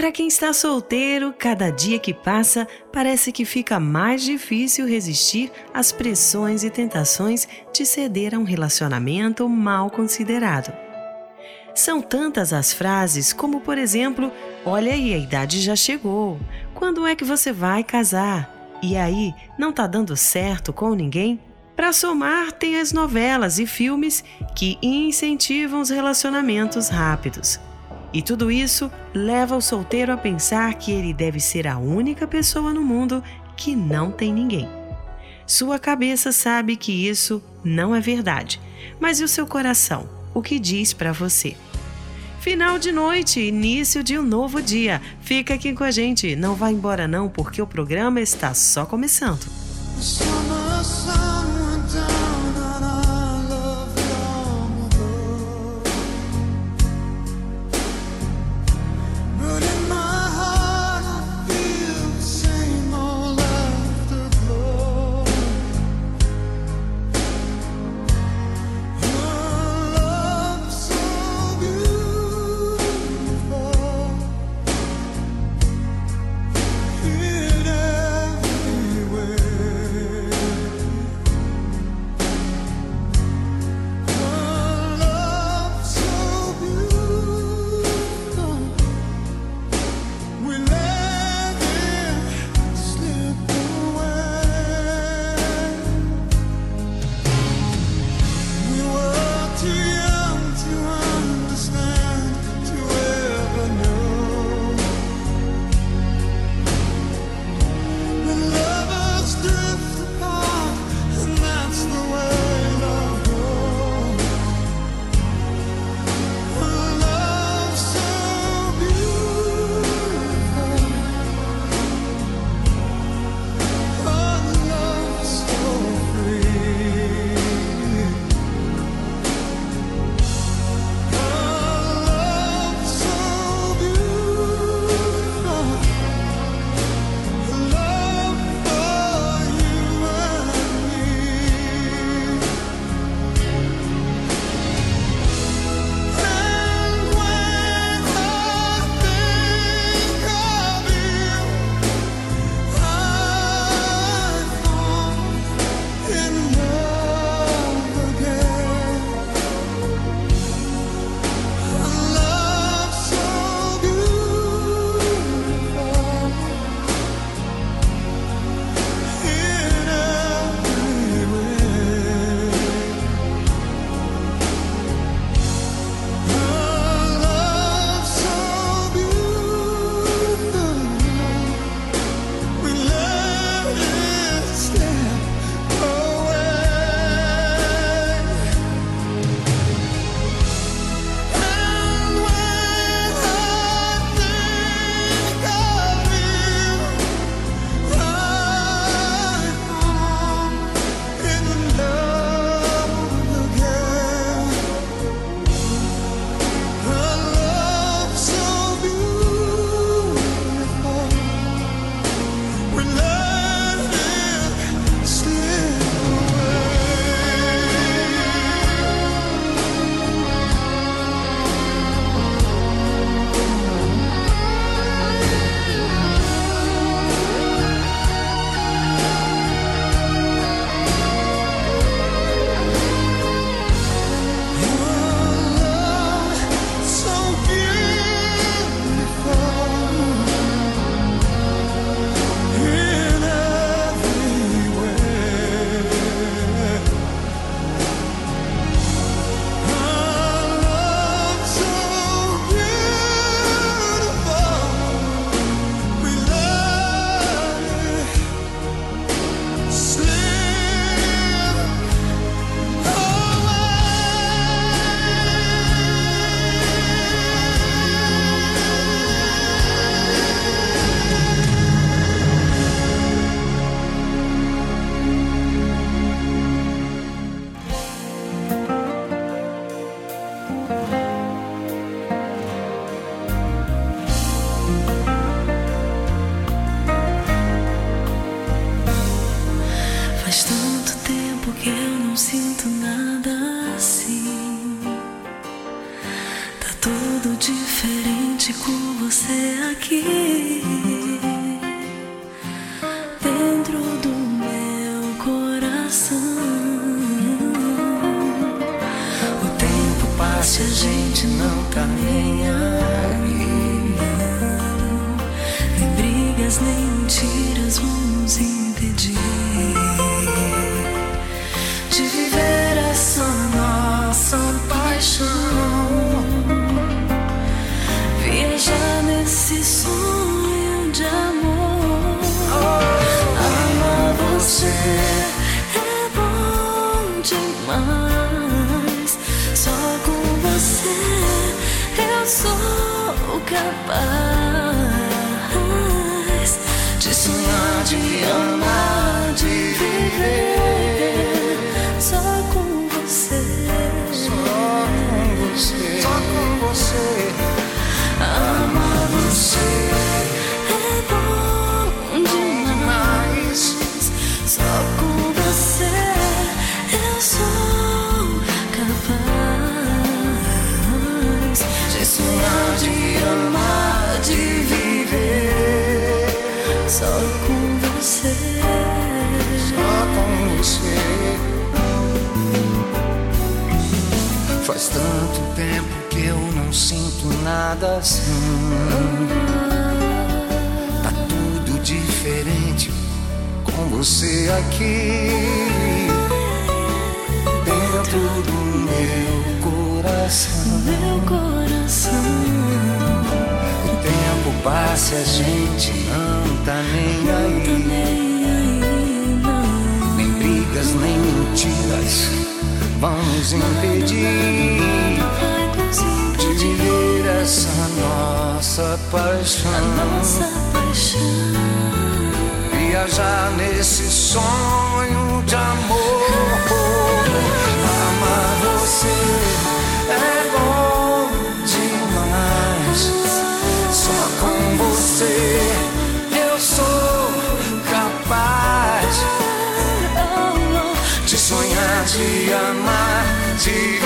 Para quem está solteiro, cada dia que passa parece que fica mais difícil resistir às pressões e tentações de ceder a um relacionamento mal considerado. São tantas as frases, como por exemplo: Olha aí, a idade já chegou. Quando é que você vai casar? E aí, não tá dando certo com ninguém? Para somar, tem as novelas e filmes que incentivam os relacionamentos rápidos. E tudo isso leva o solteiro a pensar que ele deve ser a única pessoa no mundo que não tem ninguém. Sua cabeça sabe que isso não é verdade, mas e o seu coração? O que diz para você? Final de noite, início de um novo dia. Fica aqui com a gente, não vá embora não, porque o programa está só começando. se a gente não tá nem aí. Nem brigas, nem mentiras vão nos impedir. capaz de sonhar, de amar. Nada assim. Tá tudo diferente com você aqui. Dentro do meu coração. Meu coração. O tempo passa e a gente não tá nem aí. Nem brigas, nem mentiras vão nos impedir de viver essa nossa paixão. Viajar nesse sonho de amor. De amar, de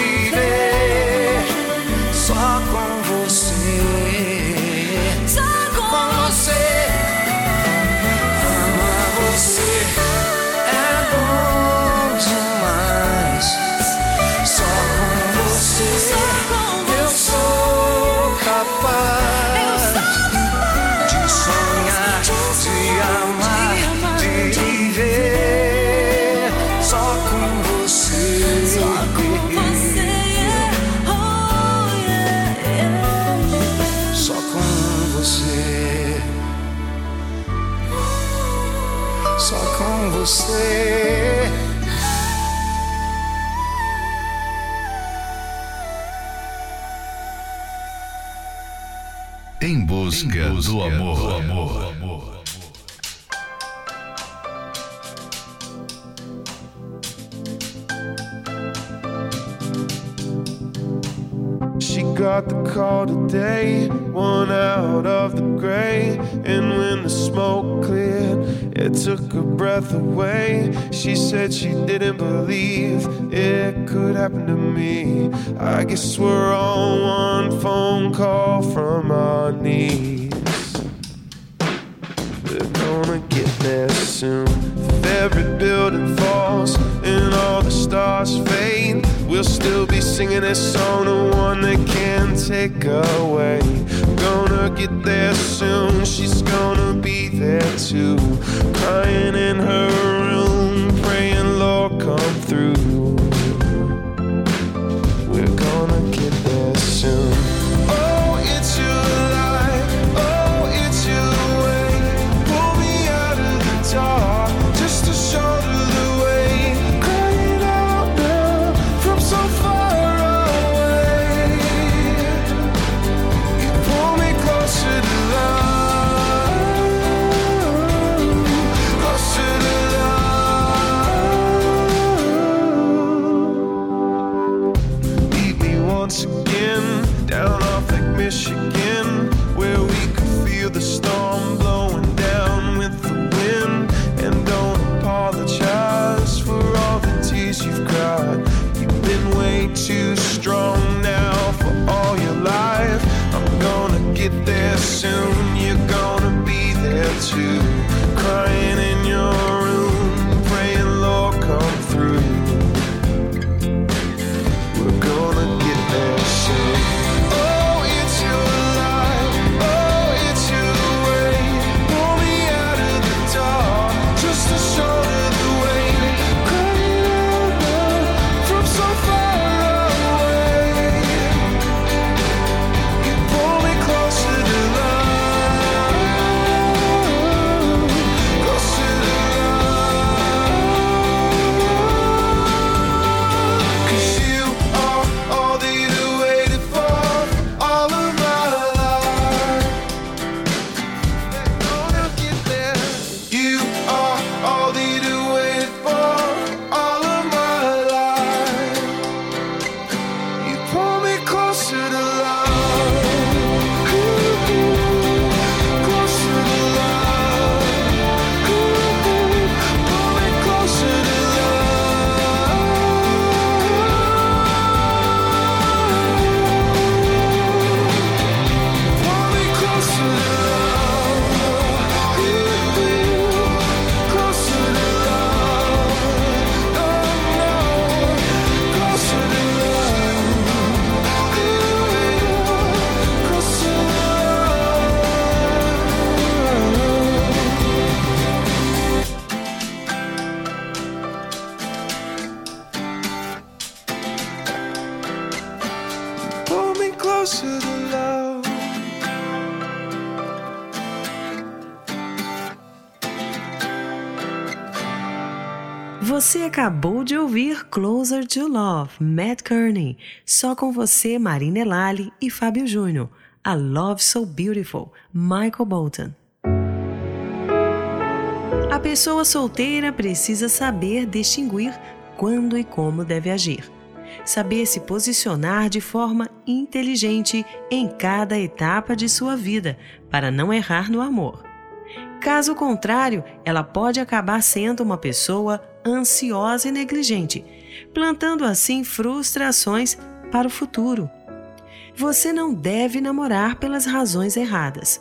busca do amor. Do amor. She got the call today, one out of the gray. And when the smoke cleared, it took her breath away. She said she didn't believe it could happen to me. I guess we're all one phone call from our knees. There soon. If every building falls and all the stars fade, we'll still be singing this song, the one that can't take away. Gonna get there soon, she's gonna be there too. Crying in her room, praying, Lord, come through. Acabou de ouvir Closer to Love, Matt Kearney, só com você, Marina Elali e Fábio Júnior. A Love So Beautiful, Michael Bolton. A pessoa solteira precisa saber distinguir quando e como deve agir. Saber se posicionar de forma inteligente em cada etapa de sua vida para não errar no amor. Caso contrário, ela pode acabar sendo uma pessoa ansiosa e negligente, plantando assim frustrações para o futuro. Você não deve namorar pelas razões erradas.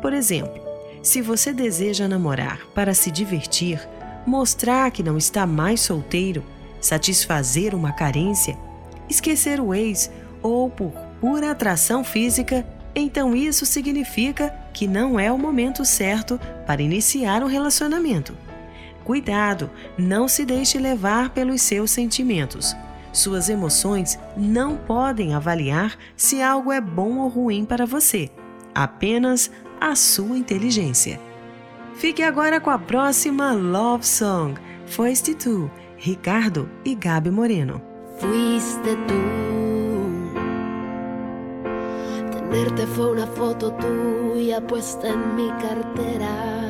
Por exemplo, se você deseja namorar para se divertir, mostrar que não está mais solteiro, satisfazer uma carência, esquecer o ex ou por pura atração física, então isso significa que não é o momento certo para iniciar um relacionamento. Cuidado, não se deixe levar pelos seus sentimentos. Suas emoções não podem avaliar se algo é bom ou ruim para você, apenas a sua inteligência. Fique agora com a próxima Love Song, Foste Tu, Ricardo e Gabi Moreno. Fuiste tú. Tenerte fue una foto tuya puesta en mi cartera.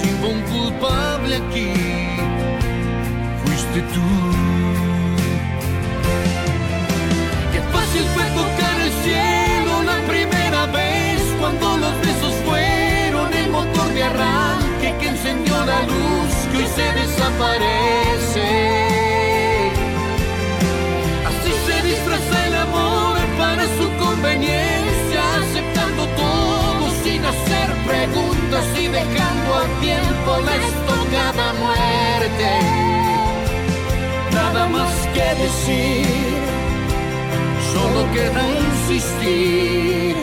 si hubo un culpable aquí, fuiste tú. Qué fácil fue tocar el cielo la primera vez cuando los besos fueron el motor de arranque que encendió la luz que hoy se desaparece. y dejando a tiempo la estocada muerte. Nada más que decir, solo queda insistir.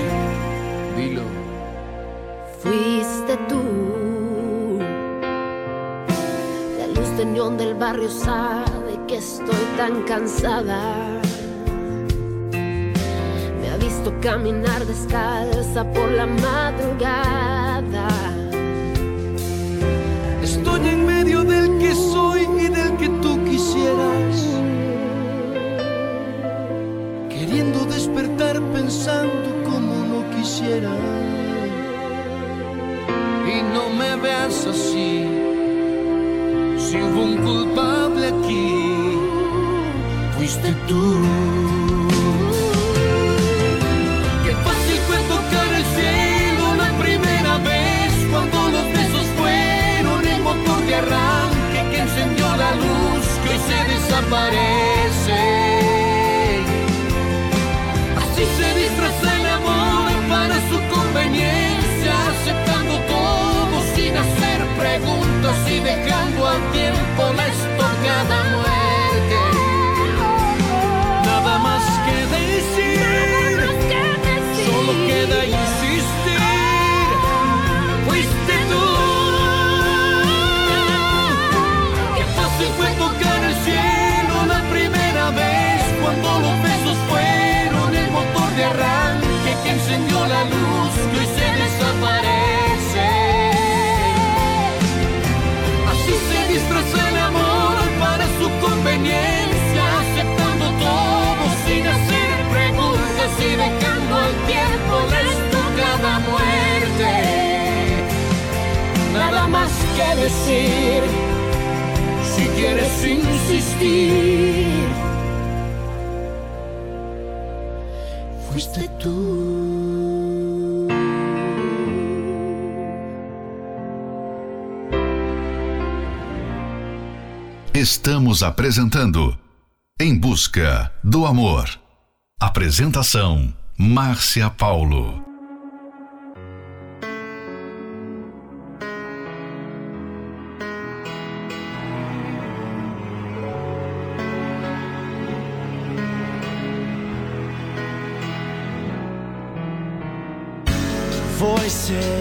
Dilo. Fuiste tú, la luz de neón del barrio sabe que estoy tan cansada me ha visto caminar descalza por la madrugada. Estoy en medio del que soy y del que tú quisieras. Queriendo despertar pensando como no quisiera. Y no me veas así. Si un culpable aquí, fuiste tú. desaparece. Así se disfraza el amor para su conveniencia, aceptando todo sin hacer preguntas y dejar. quieres ir, si quieres insistir. Fuiste tú. Estamos apresentando Em Busca do Amor. Apresentação Márcia Paulo. say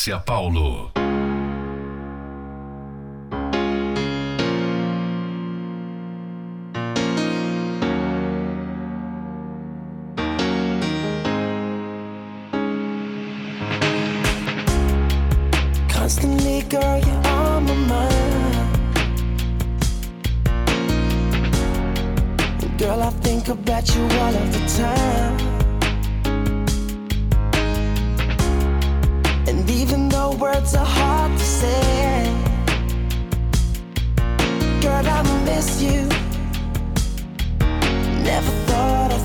Márcia Paulo.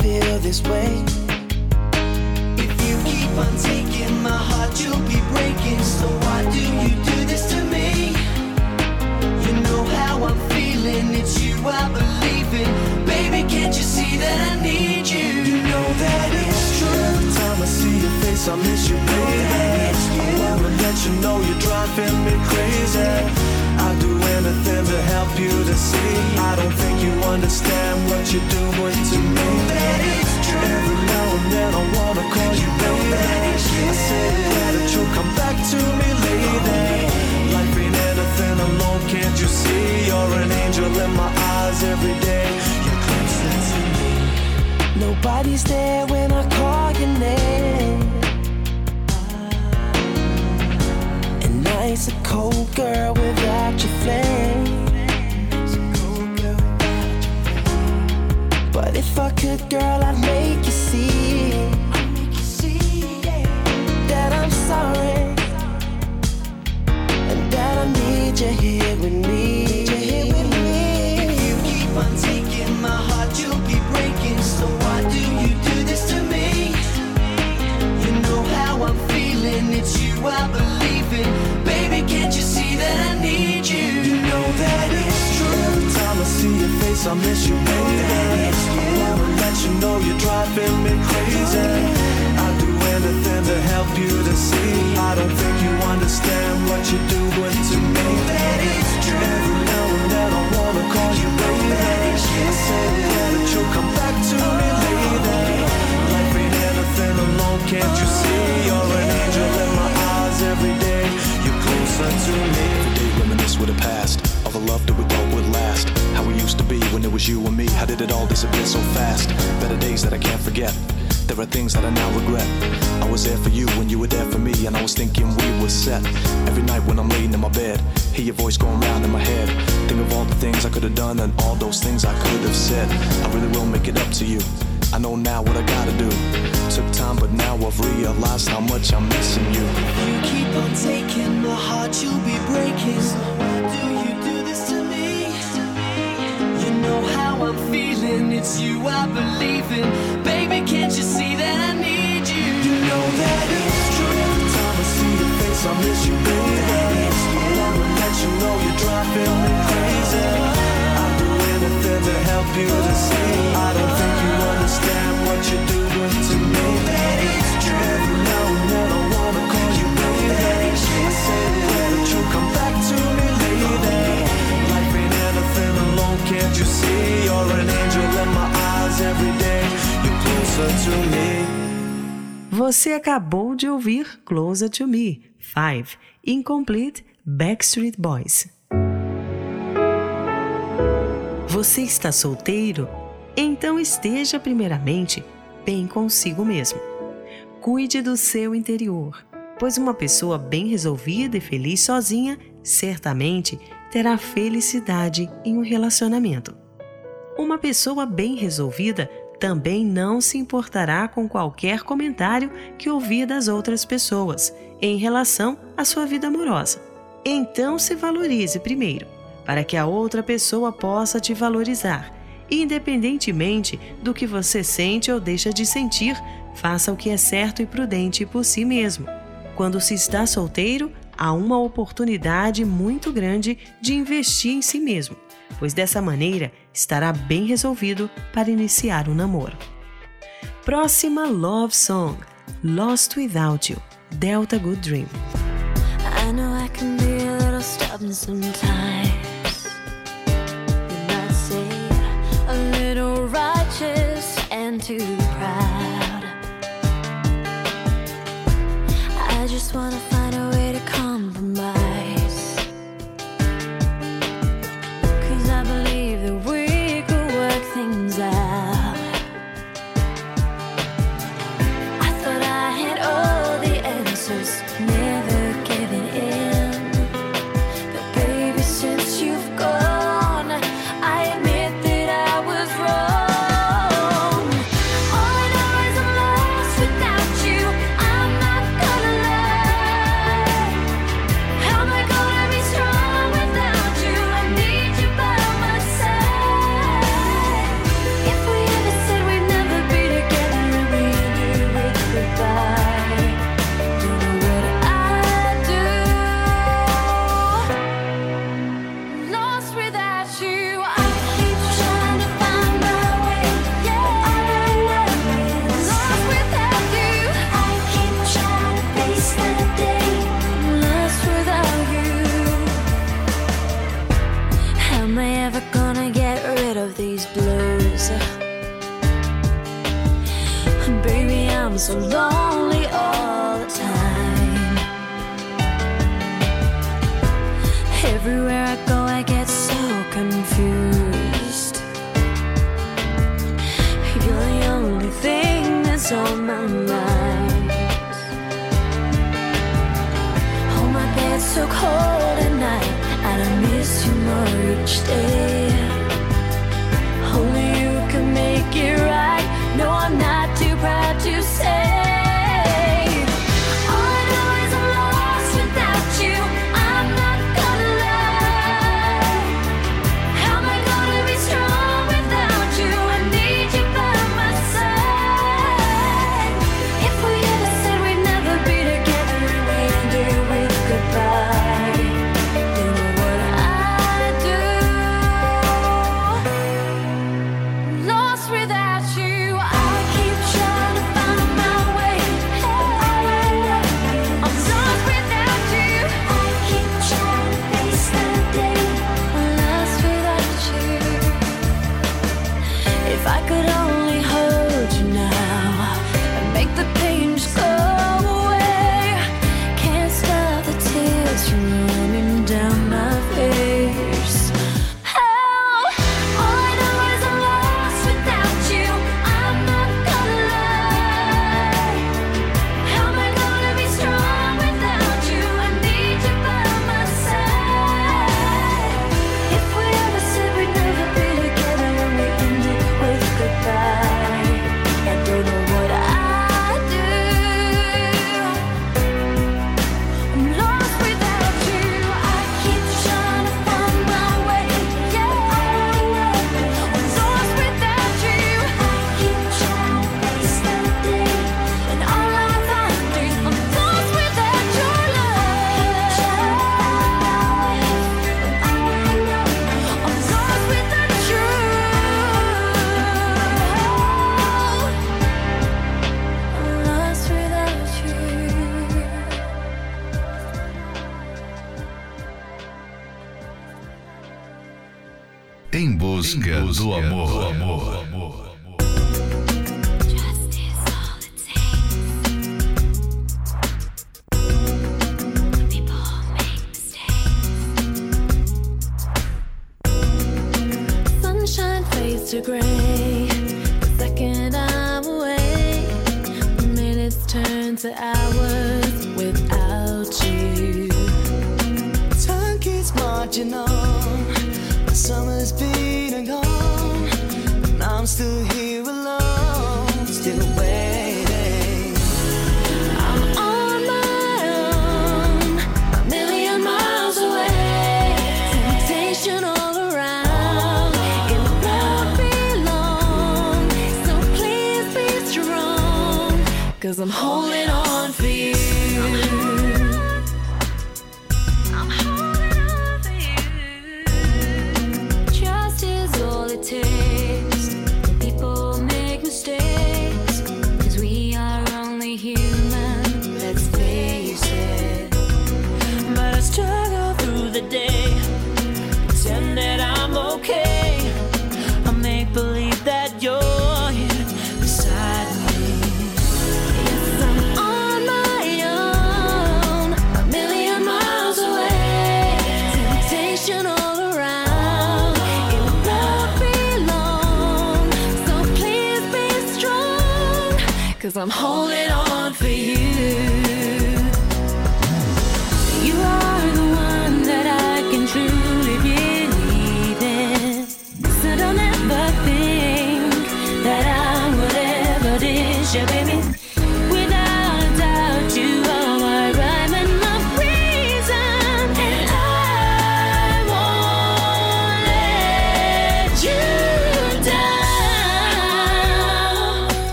Feel this way. If you keep on taking my heart, you'll be breaking. So why do you do this to me? You know how I'm feeling, it's you I believe in. Baby, can't you see that I need you? You know that it's true. Every time I see your face, I miss you, baby. I wanna let you know you're driving me crazy. You to see. I don't think you understand what you're doing to me. That it's true. Every now and then I wanna call you baby. I say that you'll come back to me, lady. Life ain't anything alone, can't you see? You're an angel in my eyes every day. You're closer to me. Nobody's there when I call your name. And night's a cold girl without your flame. If I could, girl, I'd make you see that I'm sorry and that I need you here with me. If you keep on taking my heart, you'll be breaking. So why do you do this to me? You know how I'm feeling, it's you I believe in. Baby, can't you see that I need you? You know that it's true. Every time I see your face, I miss you, baby. You know you're driving me crazy. I'd do anything to help you to see. I don't think you understand what you're doing to me. That it's true. Every now and then I wanna call you baby. I say that you'll come back to me, lady. Life ain't anything alone, can't you see? You're it all disappear so fast? Better days that I can't forget. There are things that I now regret. I was there for you when you were there for me, and I was thinking we were set. Every night when I'm laying in my bed, hear your voice going round in my head. Think of all the things I could have done and all those things I could have said. I really will make it up to you. I know now what I gotta do. Took time, but now I've realized how much I'm missing you. You keep on taking my heart, you'll be breaking. I'm feeling, it's you I believe in. Baby, can't you see that I need you? You know that it's true. Every time I see your face, I miss you, baby. I wanna let you know you're driving me crazy. I'd do anything to help you to see. I don't think you understand what you're doing to me. That it's you see? You're an angel in my eyes every day. You're closer to me. Você acabou de ouvir Closer to Me, 5, Incomplete Backstreet Boys. Você está solteiro? Então esteja primeiramente bem consigo mesmo. Cuide do seu interior, pois uma pessoa bem resolvida e feliz sozinha certamente terá felicidade em um relacionamento. Uma pessoa bem resolvida também não se importará com qualquer comentário que ouvir das outras pessoas em relação à sua vida amorosa. Então se valorize primeiro, para que a outra pessoa possa te valorizar. Independentemente do que você sente ou deixa de sentir, faça o que é certo e prudente por si mesmo. Quando se está solteiro, há uma oportunidade muito grande de investir em si mesmo, pois dessa maneira estará bem resolvido para iniciar um namoro. Próxima Love Song: Lost Without You, Delta Good Dream. I know I can be a little stubborn sometimes. You might say a little righteous and too proud. I just wanna find compromise. Baby, I'm so lonely all the time. Everywhere I go, I get so confused. You're the only thing that's on my mind. Oh, my bed's so cold at night. and I miss you more each day. Only you can make it right. No, I'm not.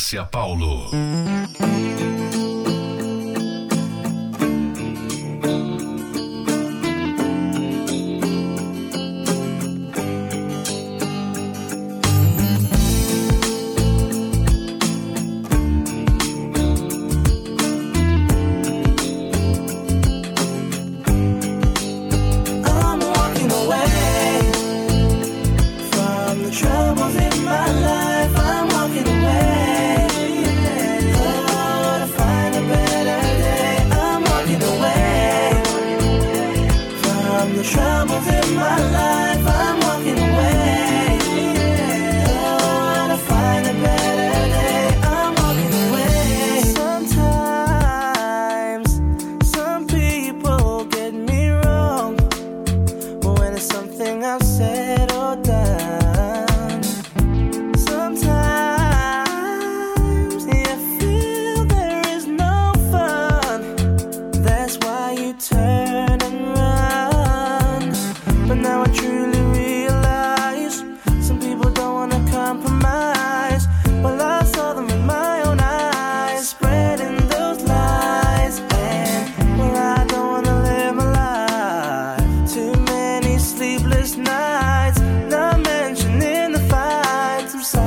Márcia Paulo.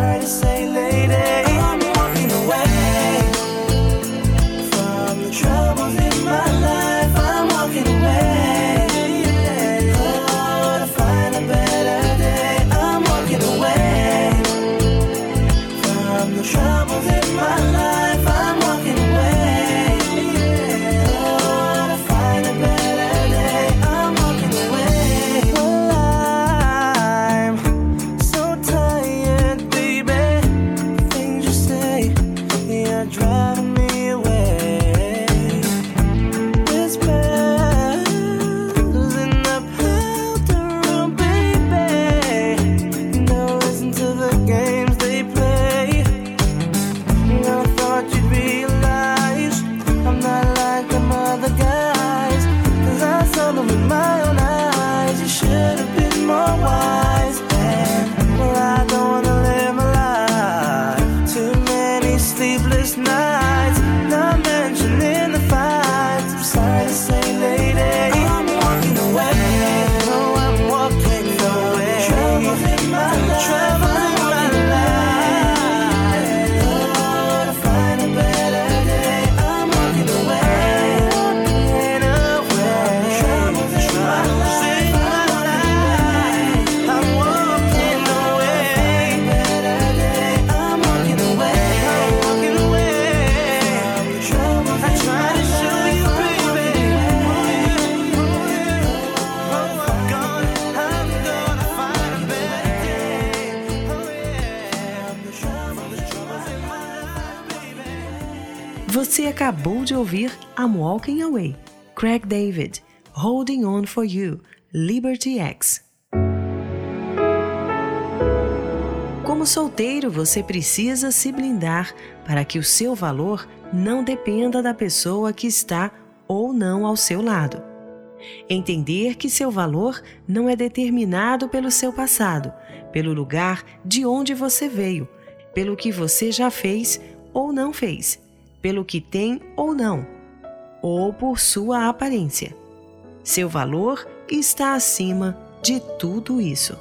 heard to say I'm Walking Away, Craig David, Holding On For You, Liberty X. Como solteiro, você precisa se blindar para que o seu valor não dependa da pessoa que está ou não ao seu lado. Entender que seu valor não é determinado pelo seu passado, pelo lugar de onde você veio, pelo que você já fez ou não fez, pelo que tem ou não, ou por sua aparência. Seu valor está acima de tudo isso.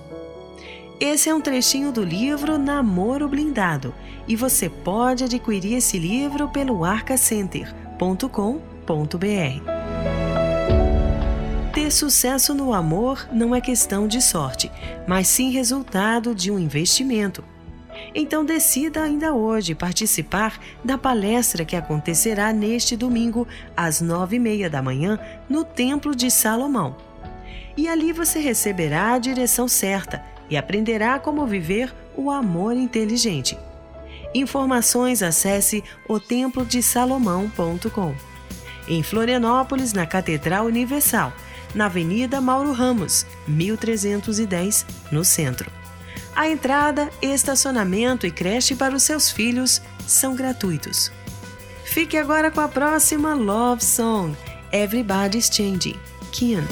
Esse é um trechinho do livro Namoro Blindado e você pode adquirir esse livro pelo arcacenter.com.br. Ter sucesso no amor não é questão de sorte, mas sim resultado de um investimento. Então decida ainda hoje participar da palestra que acontecerá neste domingo às nove e meia da manhã no Templo de Salomão. E ali você receberá a direção certa e aprenderá como viver o amor inteligente. Informações acesse otemplodesalomão.com. Em Florianópolis, na Catedral Universal, na Avenida Mauro Ramos, 1310, no centro. A entrada, estacionamento e creche para os seus filhos são gratuitos. Fique agora com a próxima Love Song, Everybody's Changing, Kian.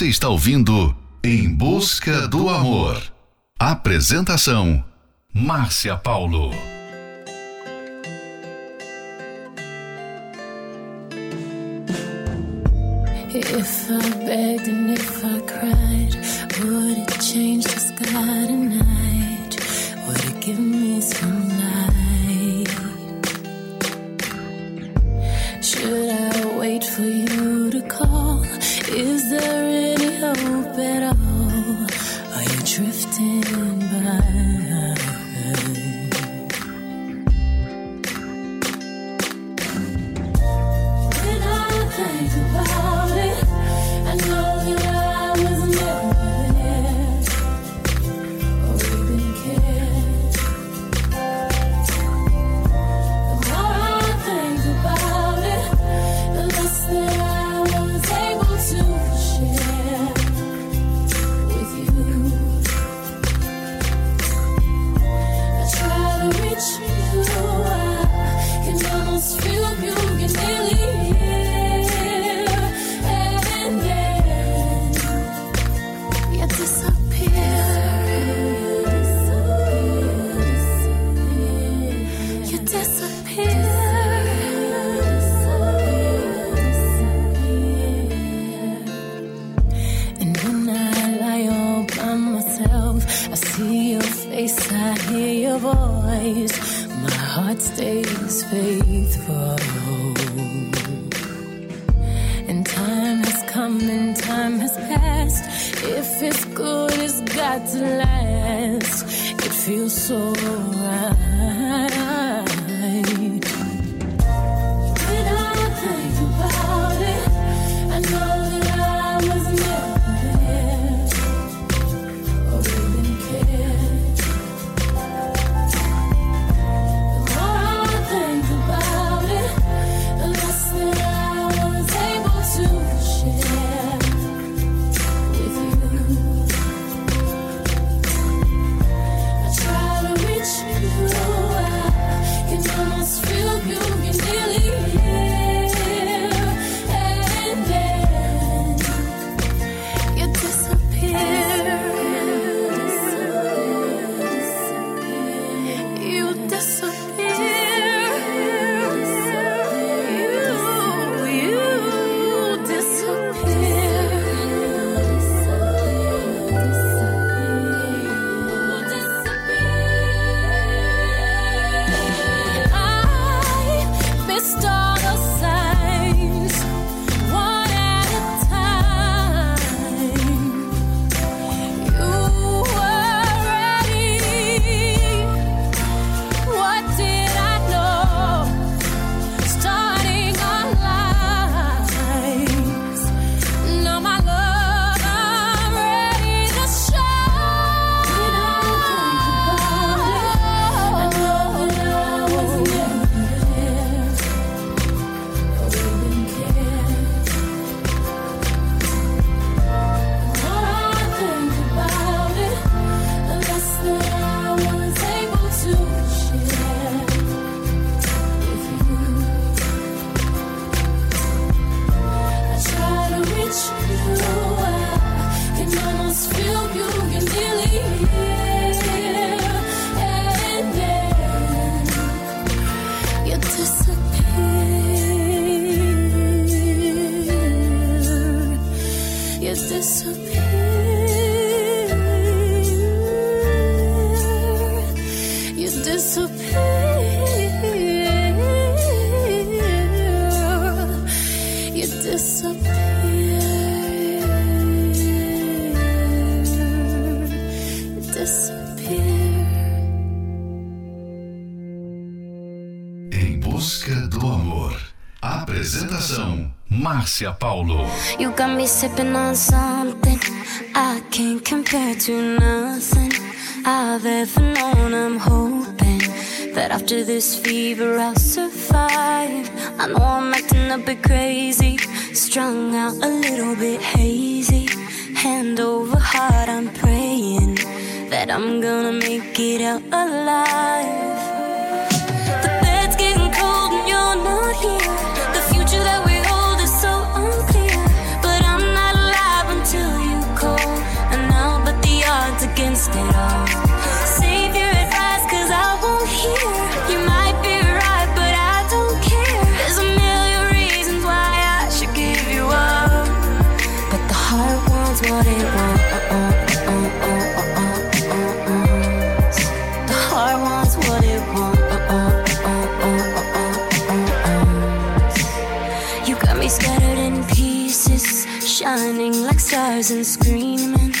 Você está ouvindo Em Busca do Amor. Apresentação: Márcia Paulo. If if Márcia Paulo. You got me sipping on something I can't compare to nothing I've ever known. I'm hoping that after this fever I'll survive. I know I'm acting a bit crazy, strung out a little bit hazy. Hand over heart, I'm praying that I'm gonna make it out alive. Stars and screaming,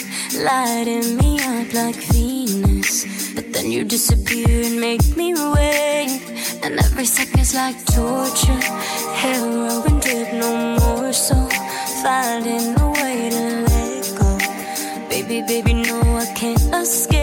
lighting me up like Venus. But then you disappear and make me wait, and every second's like torture. Heroin drip, no more so, finding a way to let go. Baby, baby, no, I can't escape.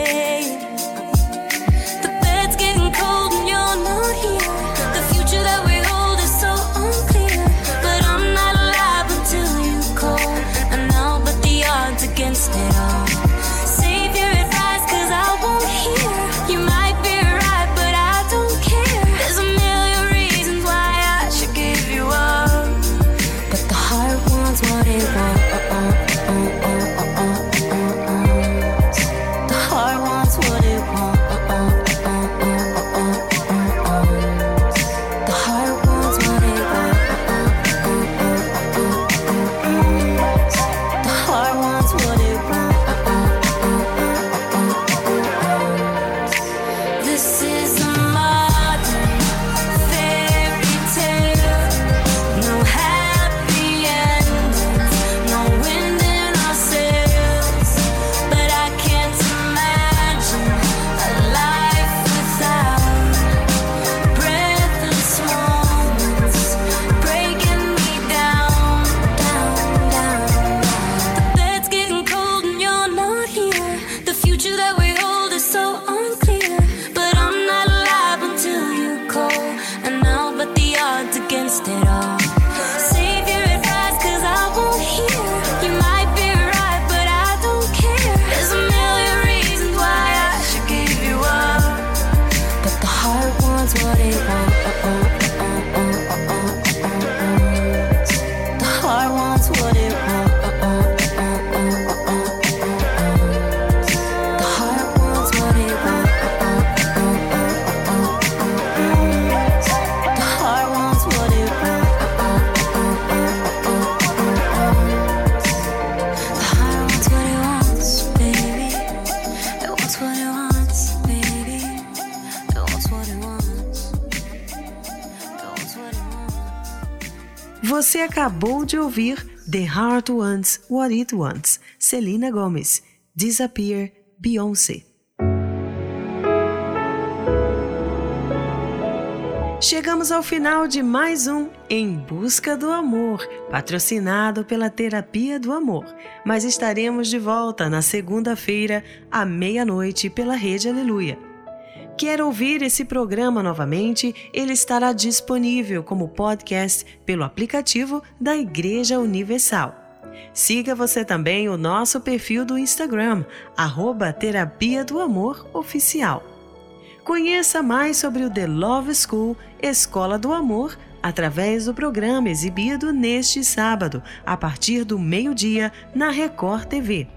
De ouvir The Heart Wants What It Wants, Selena Gomez, Disappear, Beyoncé. Chegamos ao final de mais um Em Busca do Amor, patrocinado pela Terapia do Amor. Mas estaremos de volta na segunda-feira, à meia-noite, pela Rede Aleluia. Quer ouvir esse programa novamente? Ele estará disponível como podcast pelo aplicativo da Igreja Universal. Siga você também o nosso perfil do Instagram, arroba Terapia do Amor Oficial. Conheça mais sobre o The Love School Escola do Amor através do programa exibido neste sábado, a partir do meio-dia, na Record TV.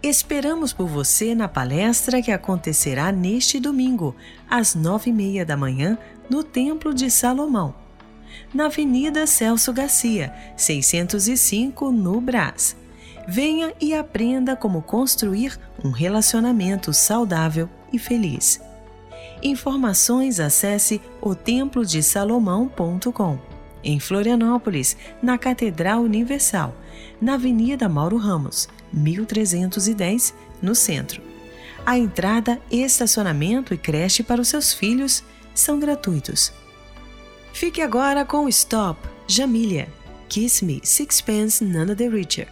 Esperamos por você na palestra que acontecerá neste domingo, às nove e meia da manhã, no Templo de Salomão, na Avenida Celso Garcia, 605, no Brás. Venha e aprenda como construir um relacionamento saudável e feliz. Informações acesse otemplodesalomão.com. Em Florianópolis, na Catedral Universal, na Avenida Mauro Ramos, 1310, no centro. A entrada, estacionamento e creche para os seus filhos são gratuitos. Fique agora com Stop, Jamília, Kiss Me, Sixpence, None the Richer,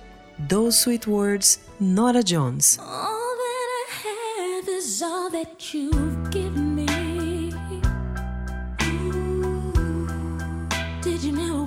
Those Sweet Words, Nora Jones. All that I have is all that you've given me. Did you never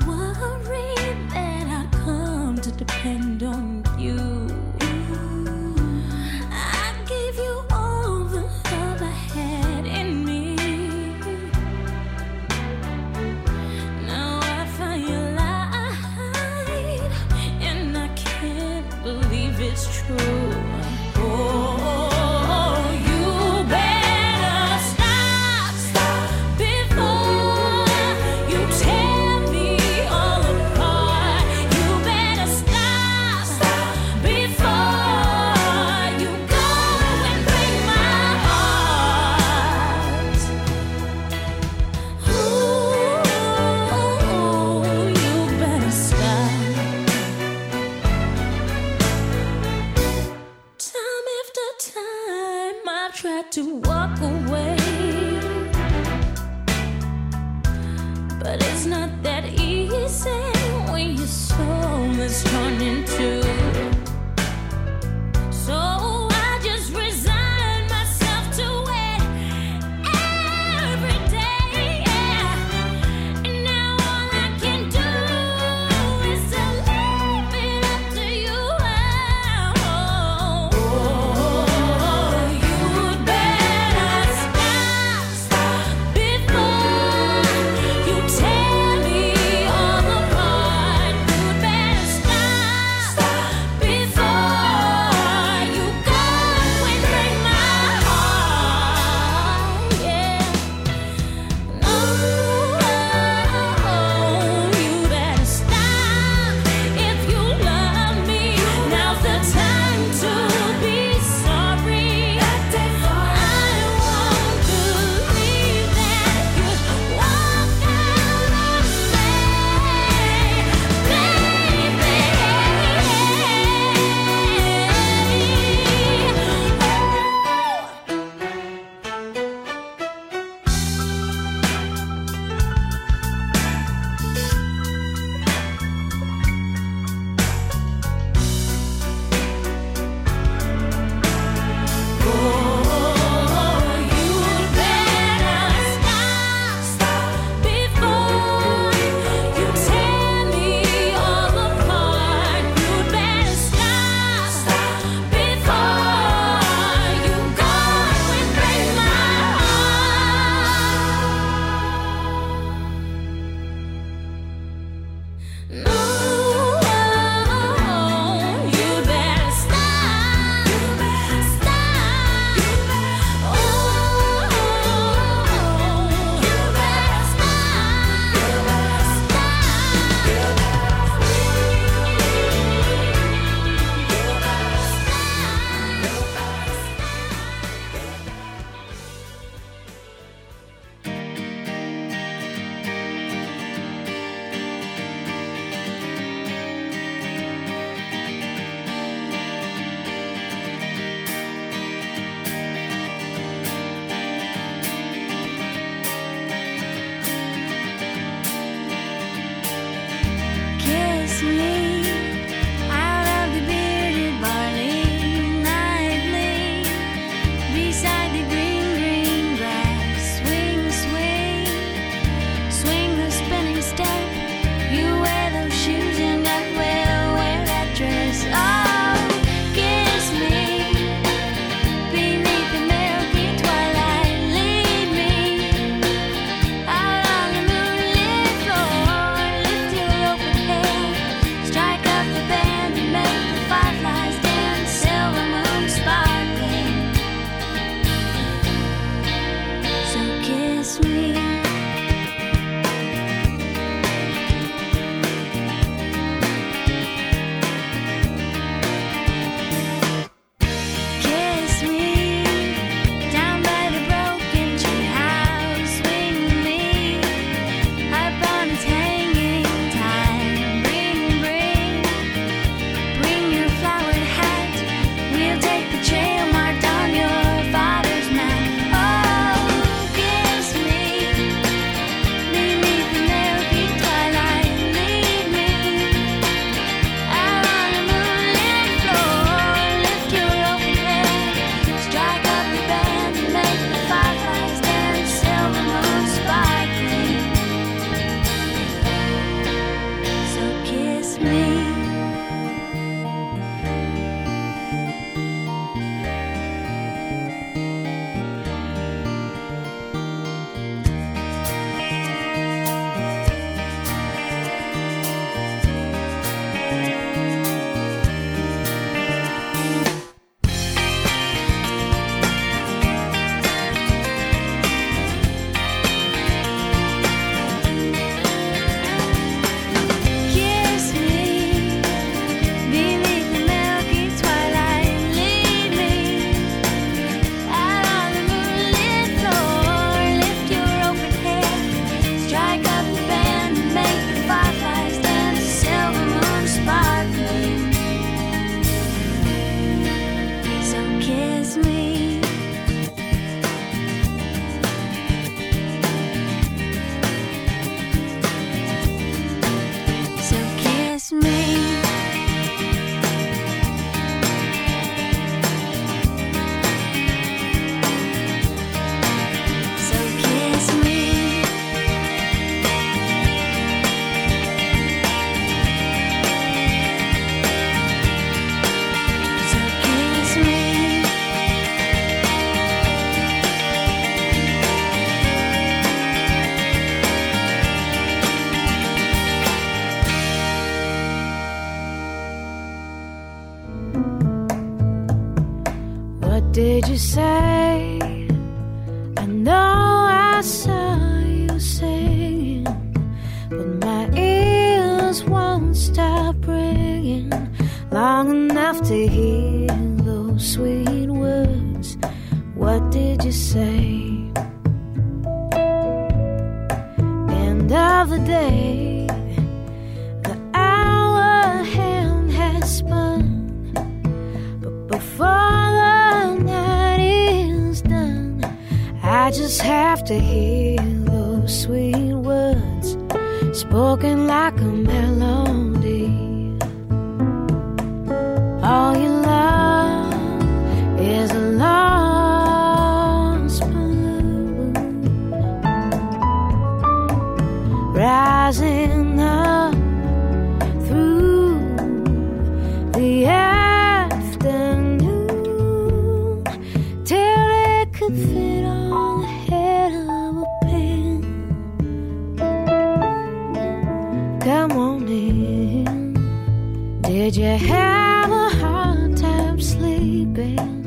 Did you have a hard time sleeping?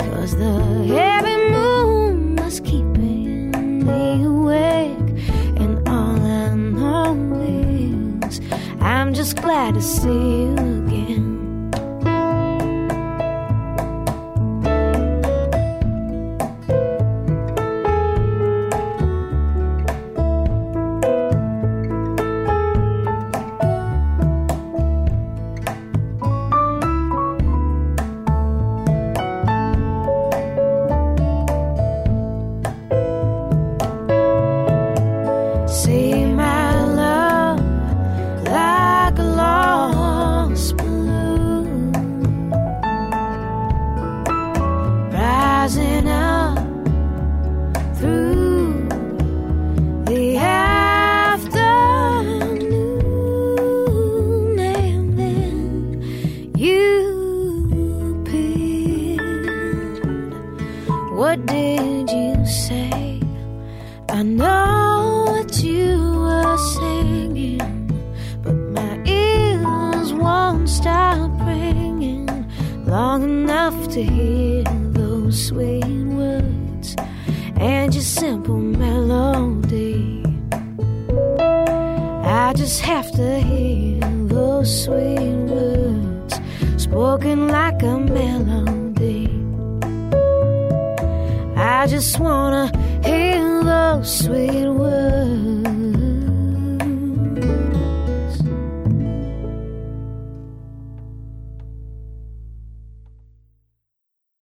Cause the heavy moon was keeping me awake. And all I know is I'm just glad to see